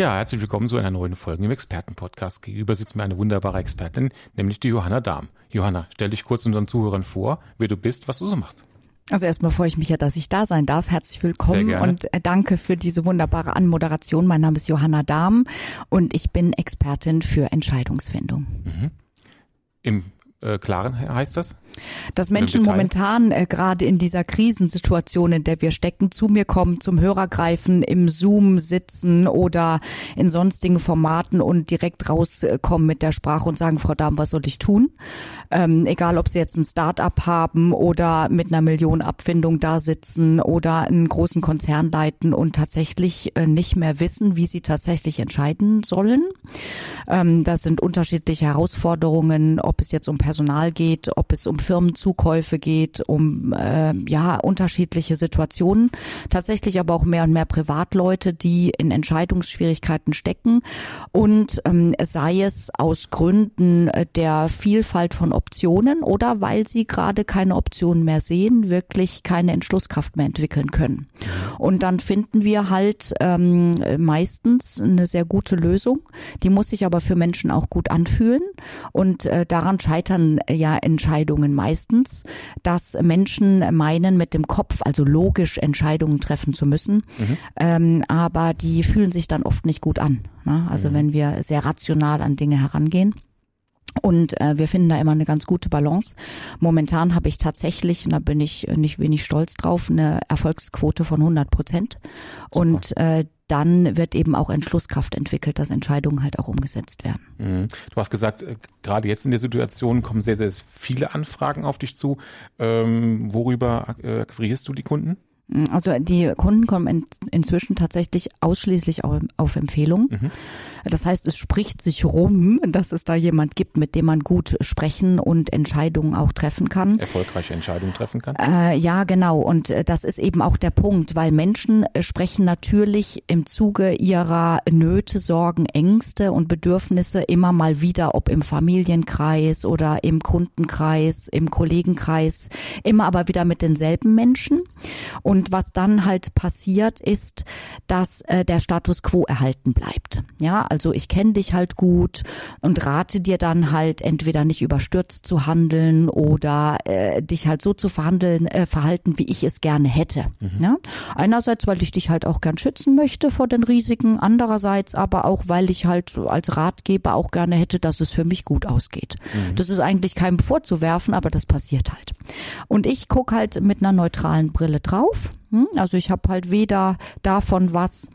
Ja, herzlich willkommen zu einer neuen Folge im Expertenpodcast. Gegenüber sitzt mir eine wunderbare Expertin, nämlich die Johanna Dahm. Johanna, stell dich kurz unseren Zuhörern vor, wer du bist, was du so machst. Also erstmal freue ich mich ja, dass ich da sein darf. Herzlich willkommen und äh, danke für diese wunderbare Anmoderation. Mein Name ist Johanna Dahm und ich bin Expertin für Entscheidungsfindung. Mhm. Im äh, Klaren heißt das? Dass Menschen momentan äh, gerade in dieser Krisensituation, in der wir stecken, zu mir kommen, zum Hörer greifen, im Zoom sitzen oder in sonstigen Formaten und direkt rauskommen mit der Sprache und sagen, Frau Dahm, was soll ich tun? Ähm, egal, ob sie jetzt ein Start-up haben oder mit einer Millionenabfindung da sitzen oder einen großen Konzern leiten und tatsächlich äh, nicht mehr wissen, wie sie tatsächlich entscheiden sollen. Ähm, das sind unterschiedliche Herausforderungen, ob es jetzt um Personal geht, ob es um Firmenzukäufe geht, um äh, ja unterschiedliche Situationen. Tatsächlich aber auch mehr und mehr Privatleute, die in Entscheidungsschwierigkeiten stecken und ähm, sei es aus Gründen der Vielfalt von Optionen oder weil sie gerade keine Optionen mehr sehen, wirklich keine Entschlusskraft mehr entwickeln können. Und dann finden wir halt ähm, meistens eine sehr gute Lösung. Die muss sich aber für Menschen auch gut anfühlen und äh, daran scheitern ja Entscheidungen meistens, dass Menschen meinen, mit dem Kopf, also logisch Entscheidungen treffen zu müssen, mhm. ähm, aber die fühlen sich dann oft nicht gut an. Ne? Also mhm. wenn wir sehr rational an Dinge herangehen. Und äh, wir finden da immer eine ganz gute Balance. Momentan habe ich tatsächlich, und da bin ich nicht wenig stolz drauf, eine Erfolgsquote von 100 Prozent. Und äh, dann wird eben auch Entschlusskraft entwickelt, dass Entscheidungen halt auch umgesetzt werden. Mhm. Du hast gesagt, äh, gerade jetzt in der Situation kommen sehr, sehr viele Anfragen auf dich zu. Ähm, worüber äh, akquirierst du die Kunden? Also die Kunden kommen in, inzwischen tatsächlich ausschließlich auf, auf Empfehlung. Mhm. Das heißt, es spricht sich rum, dass es da jemand gibt, mit dem man gut sprechen und Entscheidungen auch treffen kann. Erfolgreiche Entscheidungen treffen kann? Äh, ja, genau. Und äh, das ist eben auch der Punkt, weil Menschen äh, sprechen natürlich im Zuge ihrer Nöte, Sorgen, Ängste und Bedürfnisse immer mal wieder, ob im Familienkreis oder im Kundenkreis, im Kollegenkreis, immer aber wieder mit denselben Menschen. Und und was dann halt passiert ist, dass äh, der Status quo erhalten bleibt. Ja, also ich kenne dich halt gut und rate dir dann halt entweder nicht überstürzt zu handeln oder äh, dich halt so zu verhandeln, äh, verhalten, wie ich es gerne hätte. Mhm. Ja? Einerseits, weil ich dich halt auch gern schützen möchte vor den Risiken, andererseits aber auch, weil ich halt als Ratgeber auch gerne hätte, dass es für mich gut ausgeht. Mhm. Das ist eigentlich keinem vorzuwerfen, aber das passiert halt. Und ich guck halt mit einer neutralen Brille drauf hm? Also ich habe halt weder davon was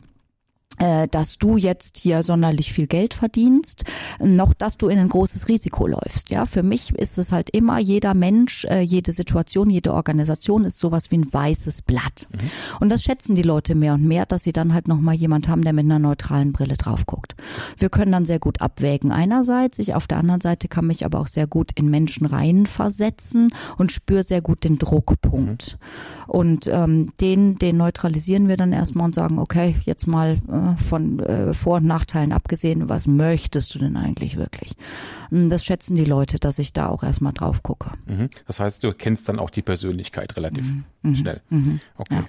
äh, dass du jetzt hier sonderlich viel Geld verdienst, noch dass du in ein großes Risiko läufst. Ja, für mich ist es halt immer jeder Mensch, äh, jede Situation, jede Organisation ist sowas wie ein weißes Blatt. Mhm. Und das schätzen die Leute mehr und mehr, dass sie dann halt noch mal jemand haben, der mit einer neutralen Brille drauf guckt. Wir können dann sehr gut abwägen. Einerseits, ich auf der anderen Seite kann mich aber auch sehr gut in Menschen reinversetzen und spüre sehr gut den Druckpunkt. Mhm. Und ähm, den, den neutralisieren wir dann erstmal und sagen, okay, jetzt mal äh, von äh, Vor- und Nachteilen abgesehen, was möchtest du denn eigentlich wirklich? Hm, das schätzen die Leute, dass ich da auch erstmal drauf gucke. Mhm. Das heißt, du kennst dann auch die Persönlichkeit relativ mhm. mhm. schnell. Mhm. Okay. Ja.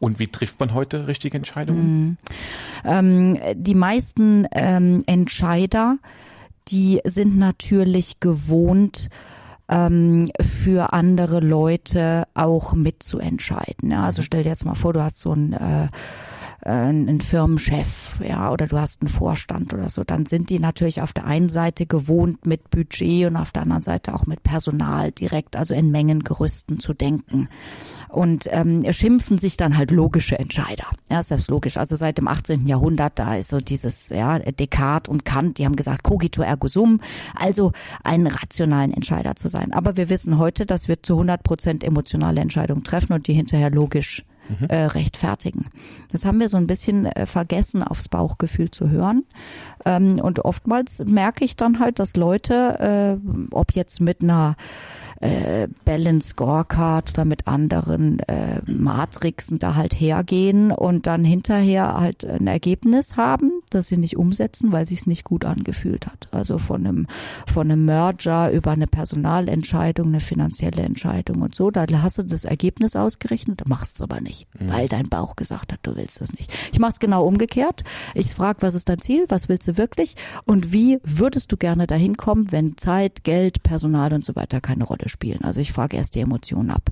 Und wie trifft man heute richtige Entscheidungen? Mhm. Ähm, die meisten ähm, Entscheider, die sind natürlich gewohnt, ähm, für andere Leute auch mitzuentscheiden. Ja, also mhm. stell dir jetzt mal vor, du hast so ein äh, äh, einen Firmenchef, ja, oder du hast einen Vorstand oder so, dann sind die natürlich auf der einen Seite gewohnt, mit Budget und auf der anderen Seite auch mit Personal direkt, also in Mengengerüsten zu denken. Und ähm, schimpfen sich dann halt logische Entscheider. Ja, ist das logisch. Also seit dem 18. Jahrhundert, da ist so dieses, ja, Descartes und Kant, die haben gesagt, cogito ergo sum, also einen rationalen Entscheider zu sein. Aber wir wissen heute, dass wir zu 100 Prozent emotionale Entscheidungen treffen und die hinterher logisch mhm. äh, rechtfertigen. Das haben wir so ein bisschen äh, vergessen, aufs Bauchgefühl zu hören. Ähm, und oftmals merke ich dann halt, dass Leute, äh, ob jetzt mit einer äh, Balance Scorecard oder mit anderen äh, Matrixen da halt hergehen und dann hinterher halt ein Ergebnis haben, das sie nicht umsetzen, weil sich es nicht gut angefühlt hat. Also von einem von einem Merger über eine Personalentscheidung, eine finanzielle Entscheidung und so, da hast du das Ergebnis ausgerechnet, machst es aber nicht, mhm. weil dein Bauch gesagt hat, du willst das nicht. Ich mache es genau umgekehrt. Ich frage, was ist dein Ziel, was willst du wirklich und wie würdest du gerne dahin kommen, wenn Zeit, Geld, Personal und so weiter keine Rolle spielen. Also ich frage erst die Emotionen ab.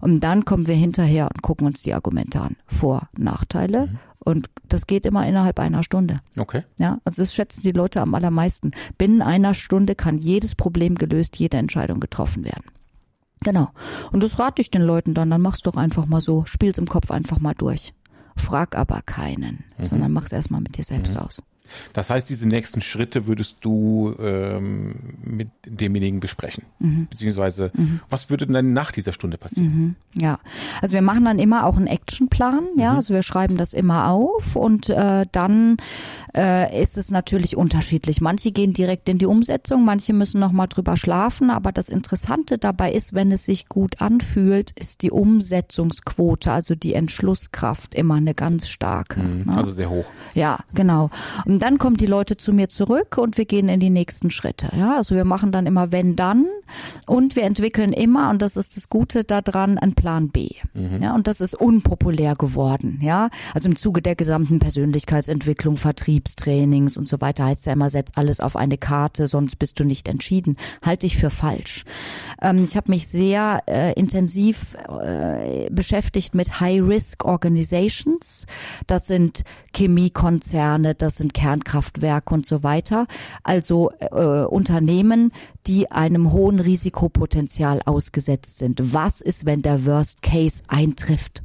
Und dann kommen wir hinterher und gucken uns die Argumente an. Vor, Nachteile. Mhm. Und das geht immer innerhalb einer Stunde. Okay. Ja, also das schätzen die Leute am allermeisten. Binnen einer Stunde kann jedes Problem gelöst, jede Entscheidung getroffen werden. Genau. Und das rate ich den Leuten dann. Dann mach's doch einfach mal so. Spiel's im Kopf einfach mal durch. Frag aber keinen, mhm. sondern mach's erstmal mit dir selbst mhm. aus. Das heißt, diese nächsten Schritte würdest du ähm, mit demjenigen besprechen. Mhm. Beziehungsweise, mhm. was würde denn nach dieser Stunde passieren? Mhm. Ja, also wir machen dann immer auch einen Actionplan, ja, mhm. also wir schreiben das immer auf und äh, dann äh, ist es natürlich unterschiedlich. Manche gehen direkt in die Umsetzung, manche müssen nochmal drüber schlafen, aber das Interessante dabei ist, wenn es sich gut anfühlt, ist die Umsetzungsquote, also die Entschlusskraft immer eine ganz starke. Mhm. Ne? Also sehr hoch. Ja, genau. Und und dann kommen die Leute zu mir zurück und wir gehen in die nächsten Schritte. Ja, also wir machen dann immer wenn dann und wir entwickeln immer und das ist das Gute daran ein Plan B. Mhm. Ja, und das ist unpopulär geworden. Ja, also im Zuge der gesamten Persönlichkeitsentwicklung, Vertriebstrainings und so weiter heißt ja immer setz alles auf eine Karte, sonst bist du nicht entschieden. Halte ich für falsch. Ähm, ich habe mich sehr äh, intensiv äh, beschäftigt mit High Risk Organizations. Das sind Chemiekonzerne, das sind Kernkraftwerke und so weiter. Also äh, Unternehmen, die einem hohen Risikopotenzial ausgesetzt sind. Was ist, wenn der Worst Case eintrifft?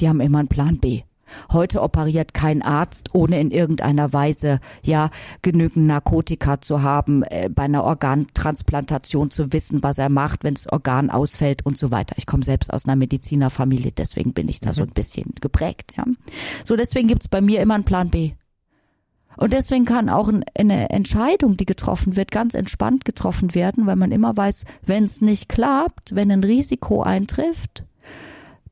Die haben immer einen Plan B. Heute operiert kein Arzt, ohne in irgendeiner Weise ja genügend Narkotika zu haben, äh, bei einer Organtransplantation zu wissen, was er macht, wenn das Organ ausfällt und so weiter. Ich komme selbst aus einer Medizinerfamilie, deswegen bin ich da mhm. so ein bisschen geprägt. Ja. So deswegen gibt's bei mir immer einen Plan B. Und deswegen kann auch eine Entscheidung, die getroffen wird, ganz entspannt getroffen werden, weil man immer weiß, wenn es nicht klappt, wenn ein Risiko eintrifft,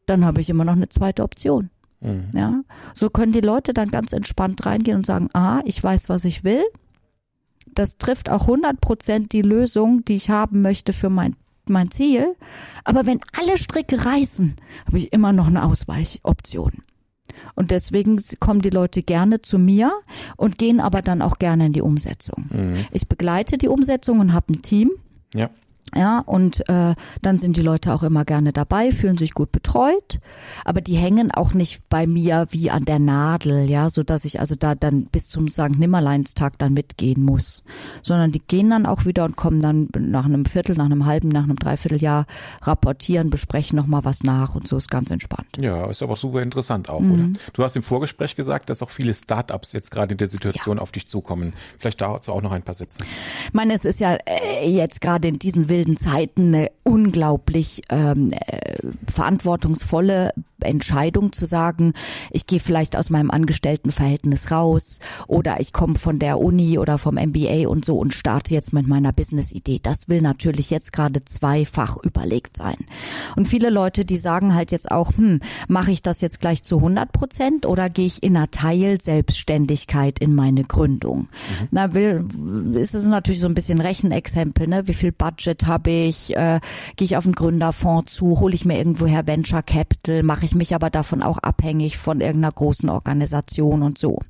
dann habe ich immer noch eine zweite Option. Mhm. Ja, so können die Leute dann ganz entspannt reingehen und sagen, ah, ich weiß, was ich will. Das trifft auch 100 Prozent die Lösung, die ich haben möchte für mein mein Ziel. Aber wenn alle Stricke reißen, habe ich immer noch eine Ausweichoption. Und deswegen kommen die Leute gerne zu mir und gehen aber dann auch gerne in die Umsetzung. Mhm. Ich begleite die Umsetzung und habe ein Team. Ja. Ja, und äh, dann sind die Leute auch immer gerne dabei, fühlen sich gut betreut, aber die hängen auch nicht bei mir wie an der Nadel, ja, so dass ich also da dann bis zum St. Nimmerleinstag dann mitgehen muss, sondern die gehen dann auch wieder und kommen dann nach einem Viertel, nach einem halben, nach einem Dreivierteljahr rapportieren, besprechen nochmal was nach und so ist ganz entspannt. Ja, ist aber super interessant auch, mhm. oder? Du hast im Vorgespräch gesagt, dass auch viele Startups jetzt gerade in der Situation ja. auf dich zukommen. Vielleicht dazu auch noch ein paar Sätze. Ich meine, es ist ja äh, jetzt gerade in diesen wilden Zeiten eine unglaublich ähm, äh, verantwortungsvolle Entscheidung zu sagen, ich gehe vielleicht aus meinem Angestelltenverhältnis raus oder ich komme von der Uni oder vom MBA und so und starte jetzt mit meiner Business-Idee. Das will natürlich jetzt gerade zweifach überlegt sein. Und viele Leute, die sagen halt jetzt auch, hm, mache ich das jetzt gleich zu 100 Prozent oder gehe ich in einer Teil-Selbstständigkeit in meine Gründung? Mhm. Na, will, ist es natürlich so ein bisschen Rechenexempel, ne? Wie viel Budget habe ich? Äh, gehe ich auf einen Gründerfonds zu? Hole ich mir irgendwoher Venture Capital? Mache ich mich aber davon auch abhängig von irgendeiner großen Organisation und so.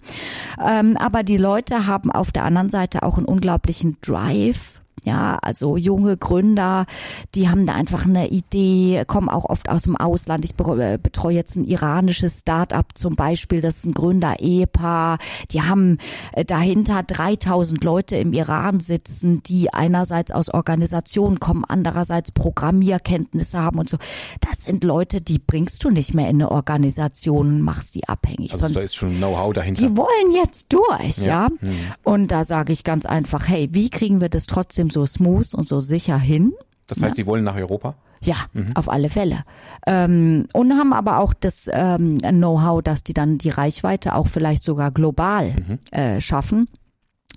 Ähm, aber die Leute haben auf der anderen Seite auch einen unglaublichen Drive ja, also junge Gründer, die haben da einfach eine Idee, kommen auch oft aus dem Ausland. Ich äh, betreue jetzt ein iranisches Start-up zum Beispiel, das ist ein Gründer-Ehepaar. Die haben äh, dahinter 3000 Leute im Iran sitzen, die einerseits aus Organisationen kommen, andererseits Programmierkenntnisse haben und so. Das sind Leute, die bringst du nicht mehr in eine Organisation machst die abhängig. Also da ist schon Know-how dahinter. Die wollen jetzt durch, ja. ja? Mhm. Und da sage ich ganz einfach, hey, wie kriegen wir das trotzdem so smooth und so sicher hin, Das heißt, Ja. die wollen nach Europa? Ja, auf alle Fälle. Ähm, und haben aber auch das ähm, Know-how, dass die dann die Reichweite auch vielleicht sogar global äh, schaffen.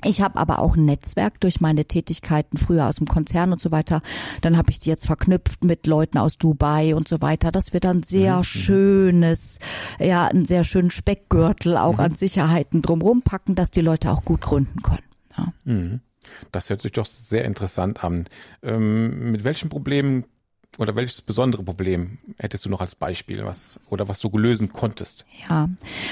Ich habe aber auch ein Netzwerk durch meine Tätigkeiten früher aus dem Konzern und so weiter. Dann habe ich die jetzt verknüpft mit Leuten aus Dubai und so weiter. Das wird dann sehr schönes, ja, einen sehr schönen Speckgürtel auch an Sicherheiten drumrum packen, dass die Leute auch gut gründen können. Ja. Das hört sich doch sehr interessant an. Ähm, mit welchen Problemen oder welches besondere Problem hättest du noch als Beispiel, was oder was du lösen konntest? Ja,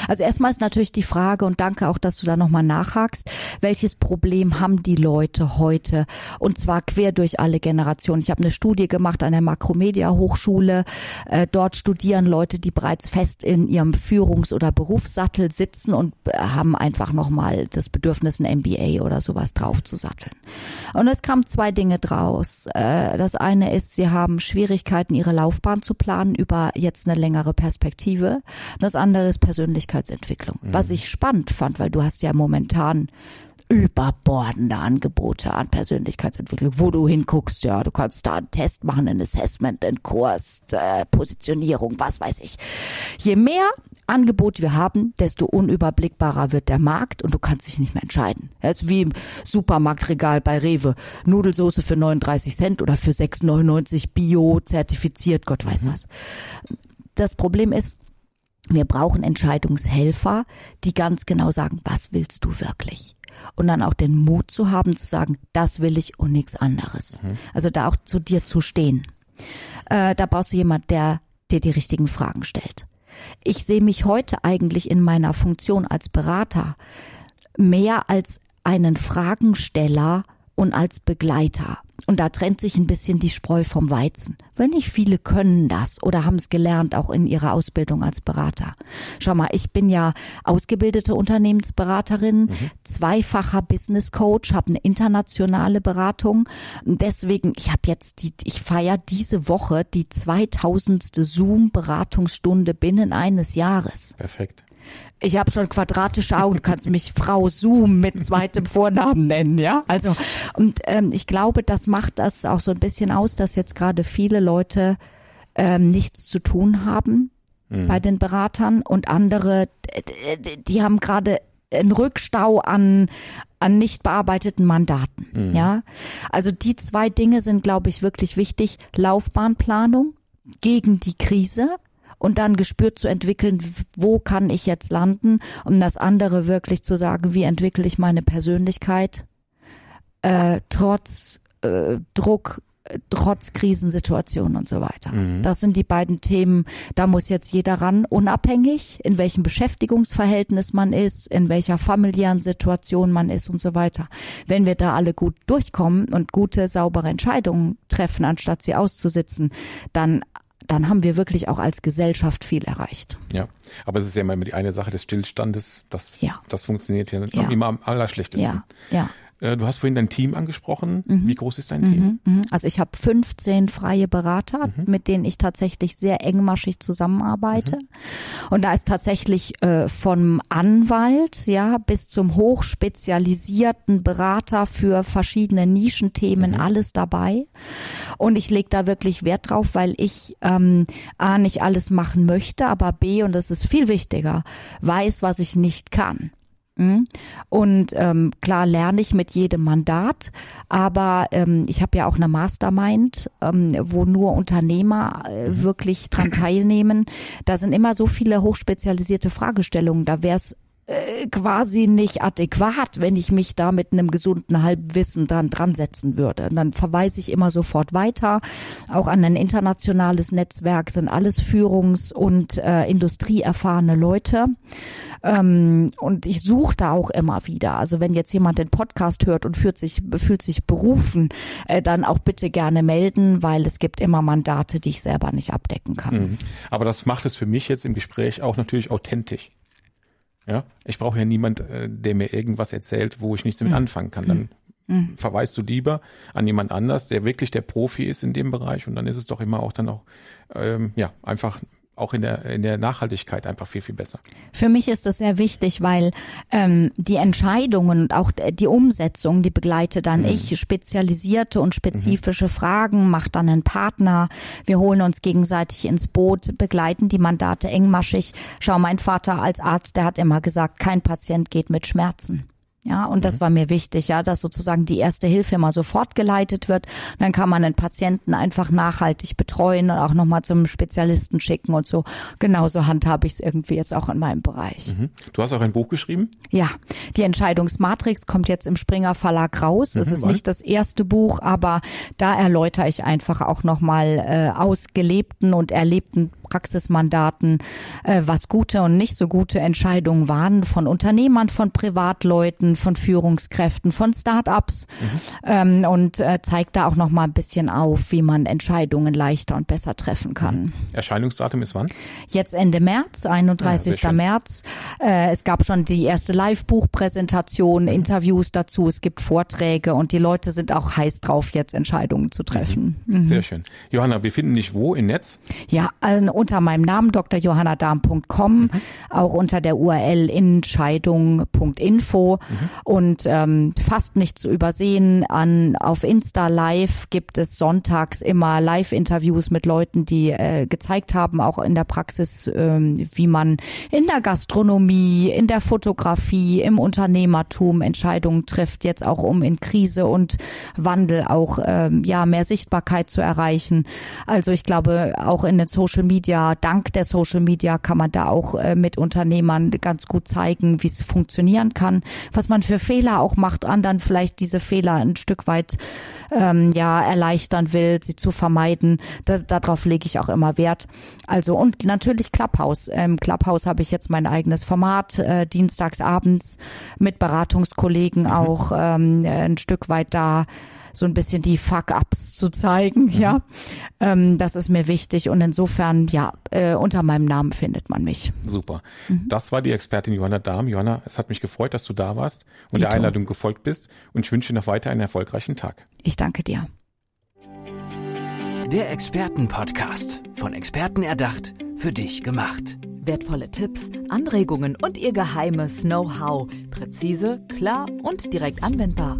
also erstmal ist natürlich die Frage und danke auch, dass du da nochmal nachhakst, welches Problem haben die Leute heute und zwar quer durch alle Generationen. Ich habe eine Studie gemacht an der Makromedia Hochschule. Äh, dort studieren Leute, die bereits fest in ihrem Führungs- oder Berufssattel sitzen und äh, haben einfach nochmal das Bedürfnis, ein MBA oder sowas draufzusatteln. Und es kamen zwei Dinge draus. Äh, das eine ist, sie haben Schwierigkeiten, ihre Laufbahn zu planen über jetzt eine längere Perspektive. Das andere ist Persönlichkeitsentwicklung. Was ich spannend fand, weil du hast ja momentan überbordende Angebote an Persönlichkeitsentwicklung, wo du hinguckst, ja, du kannst da einen Test machen, ein Assessment, einen Kurs, äh, Positionierung, was weiß ich. Je mehr Angebot wir haben, desto unüberblickbarer wird der Markt und du kannst dich nicht mehr entscheiden. Es ist wie im Supermarktregal bei Rewe. Nudelsoße für 39 Cent oder für 6,99 Bio zertifiziert, Gott weiß was. Das Problem ist, wir brauchen Entscheidungshelfer, die ganz genau sagen, was willst du wirklich? Und dann auch den Mut zu haben, zu sagen, das will ich und nichts anderes. Also da auch zu dir zu stehen. Äh, da brauchst du jemand, der dir die richtigen Fragen stellt. Ich sehe mich heute eigentlich in meiner Funktion als Berater mehr als einen Fragensteller und als Begleiter. Und da trennt sich ein bisschen die Spreu vom Weizen. Weil nicht viele können das oder haben es gelernt, auch in ihrer Ausbildung als Berater. Schau mal, ich bin ja ausgebildete Unternehmensberaterin, zweifacher Business Coach, habe eine internationale Beratung. Und Deswegen, ich habe jetzt die, ich feiere diese Woche die 2000. Zoom-Beratungsstunde binnen eines Jahres. Perfekt. Ich habe schon quadratische Augen, du kannst mich Frau Zoom mit zweitem Vornamen nennen, ja? Also und ähm, ich glaube, das macht das auch so ein bisschen aus, dass jetzt gerade viele Leute ähm, nichts zu tun haben bei den Beratern und andere, d- d- die haben gerade einen Rückstau an an nicht bearbeiteten Mandaten, ja? Also die zwei Dinge sind, glaube ich, wirklich wichtig. Laufbahnplanung gegen die Krise und dann gespürt zu entwickeln, wo kann ich jetzt landen, um das andere wirklich zu sagen, wie entwickle ich meine Persönlichkeit äh, trotz äh, Druck, trotz Krisensituationen und so weiter. Das sind die beiden Themen, da muss jetzt jeder ran, unabhängig, in welchem Beschäftigungsverhältnis man ist, in welcher familiären Situation man ist und so weiter. Wenn wir da alle gut durchkommen und gute, saubere Entscheidungen treffen, anstatt sie auszusitzen, dann dann haben wir wirklich auch als Gesellschaft viel erreicht. Ja, aber es ist ja immer die eine Sache des Stillstandes. Das, Ja. das funktioniert ja, Ja. immer am allerschlechtesten. Ja, ja. Äh, Du hast vorhin dein Team angesprochen. Wie groß ist dein Team? Mhm. Also ich habe 15 freie Berater, Mhm. mit denen ich tatsächlich sehr engmaschig zusammenarbeite. Mhm. Und da ist tatsächlich äh, vom Anwalt ja bis zum hochspezialisierten Berater für verschiedene Nischenthemen Mhm. alles dabei. Und ich lege da wirklich Wert drauf, weil ich ähm, A nicht alles machen möchte, aber B, und das ist viel wichtiger, weiß, was ich nicht kann. Mhm. Und ähm, klar lerne ich mit jedem Mandat, aber ähm, ich habe ja auch eine Mastermind, ähm, wo nur Unternehmer äh, wirklich dran teilnehmen. Da sind immer so viele hochspezialisierte Fragestellungen. Da wäre es äh, quasi nicht adäquat, wenn ich mich da mit einem gesunden Halbwissen dran dran setzen würde. Und dann verweise ich immer sofort weiter, auch an ein internationales Netzwerk, sind alles führungs- und äh, industrieerfahrene Leute. Ähm, und ich suche da auch immer wieder. Also wenn jetzt jemand den Podcast hört und fühlt sich, fühlt sich berufen, äh, dann auch bitte gerne melden, weil es gibt immer Mandate, die ich selber nicht abdecken kann. Mhm. Aber das macht es für mich jetzt im Gespräch auch natürlich authentisch. Ja, ich brauche ja niemand, äh, der mir irgendwas erzählt, wo ich nichts damit anfangen kann. Dann verweist du lieber an jemand anders, der wirklich der Profi ist in dem Bereich und dann ist es doch immer auch dann auch ähm, ja einfach auch in der, in der Nachhaltigkeit einfach viel, viel besser. Für mich ist das sehr wichtig, weil ähm, die Entscheidungen und auch die Umsetzung, die begleite dann mhm. ich, spezialisierte und spezifische mhm. Fragen, macht dann einen Partner, wir holen uns gegenseitig ins Boot, begleiten die Mandate engmaschig. Schau, mein Vater als Arzt, der hat immer gesagt, kein Patient geht mit Schmerzen. Ja, und das mhm. war mir wichtig, ja, dass sozusagen die erste Hilfe immer sofort geleitet wird. Und dann kann man den Patienten einfach nachhaltig betreuen und auch nochmal zum Spezialisten schicken und so. Genauso handhabe ich es irgendwie jetzt auch in meinem Bereich. Mhm. Du hast auch ein Buch geschrieben? Ja, die Entscheidungsmatrix kommt jetzt im Springer Verlag raus. Mhm, es ist nicht das erste Buch, aber da erläutere ich einfach auch nochmal äh, aus gelebten und erlebten Praxismandaten, äh, was gute und nicht so gute Entscheidungen waren von Unternehmern, von Privatleuten, von Führungskräften, von Start-ups mhm. ähm, und äh, zeigt da auch noch mal ein bisschen auf, wie man Entscheidungen leichter und besser treffen kann. Mhm. Erscheinungsdatum ist wann? Jetzt Ende März, 31. Ja, März. Äh, es gab schon die erste Live-Buchpräsentation, mhm. Interviews dazu, es gibt Vorträge und die Leute sind auch heiß drauf, jetzt Entscheidungen zu treffen. Mhm. Sehr schön. Johanna, wir finden dich wo im Netz? Ja, also unter meinem Namen drjohannadarm.com, mhm. auch unter der URL entscheidung.info mhm. und ähm, fast nicht zu übersehen. An auf Insta Live gibt es sonntags immer Live-Interviews mit Leuten, die äh, gezeigt haben, auch in der Praxis, ähm, wie man in der Gastronomie, in der Fotografie, im Unternehmertum Entscheidungen trifft, jetzt auch um in Krise und Wandel auch ähm, ja mehr Sichtbarkeit zu erreichen. Also ich glaube auch in den Social Media Media, dank der Social Media kann man da auch äh, mit Unternehmern ganz gut zeigen, wie es funktionieren kann, was man für Fehler auch macht, anderen vielleicht diese Fehler ein Stück weit ähm, ja erleichtern will, sie zu vermeiden. Das, darauf lege ich auch immer Wert. Also und natürlich Clubhouse. Im ähm, Clubhouse habe ich jetzt mein eigenes Format, äh, dienstags abends mit Beratungskollegen mhm. auch ähm, ein Stück weit da so ein bisschen die Fuck-ups zu zeigen, mhm. ja. Ähm, das ist mir wichtig und insofern, ja, äh, unter meinem Namen findet man mich. Super. Mhm. Das war die Expertin Johanna Dahm. Johanna, es hat mich gefreut, dass du da warst und Dito. der Einladung gefolgt bist und ich wünsche dir noch weiter einen erfolgreichen Tag. Ich danke dir. Der Expertenpodcast. Von Experten erdacht, für dich gemacht. Wertvolle Tipps, Anregungen und ihr geheimes Know-how. Präzise, klar und direkt anwendbar.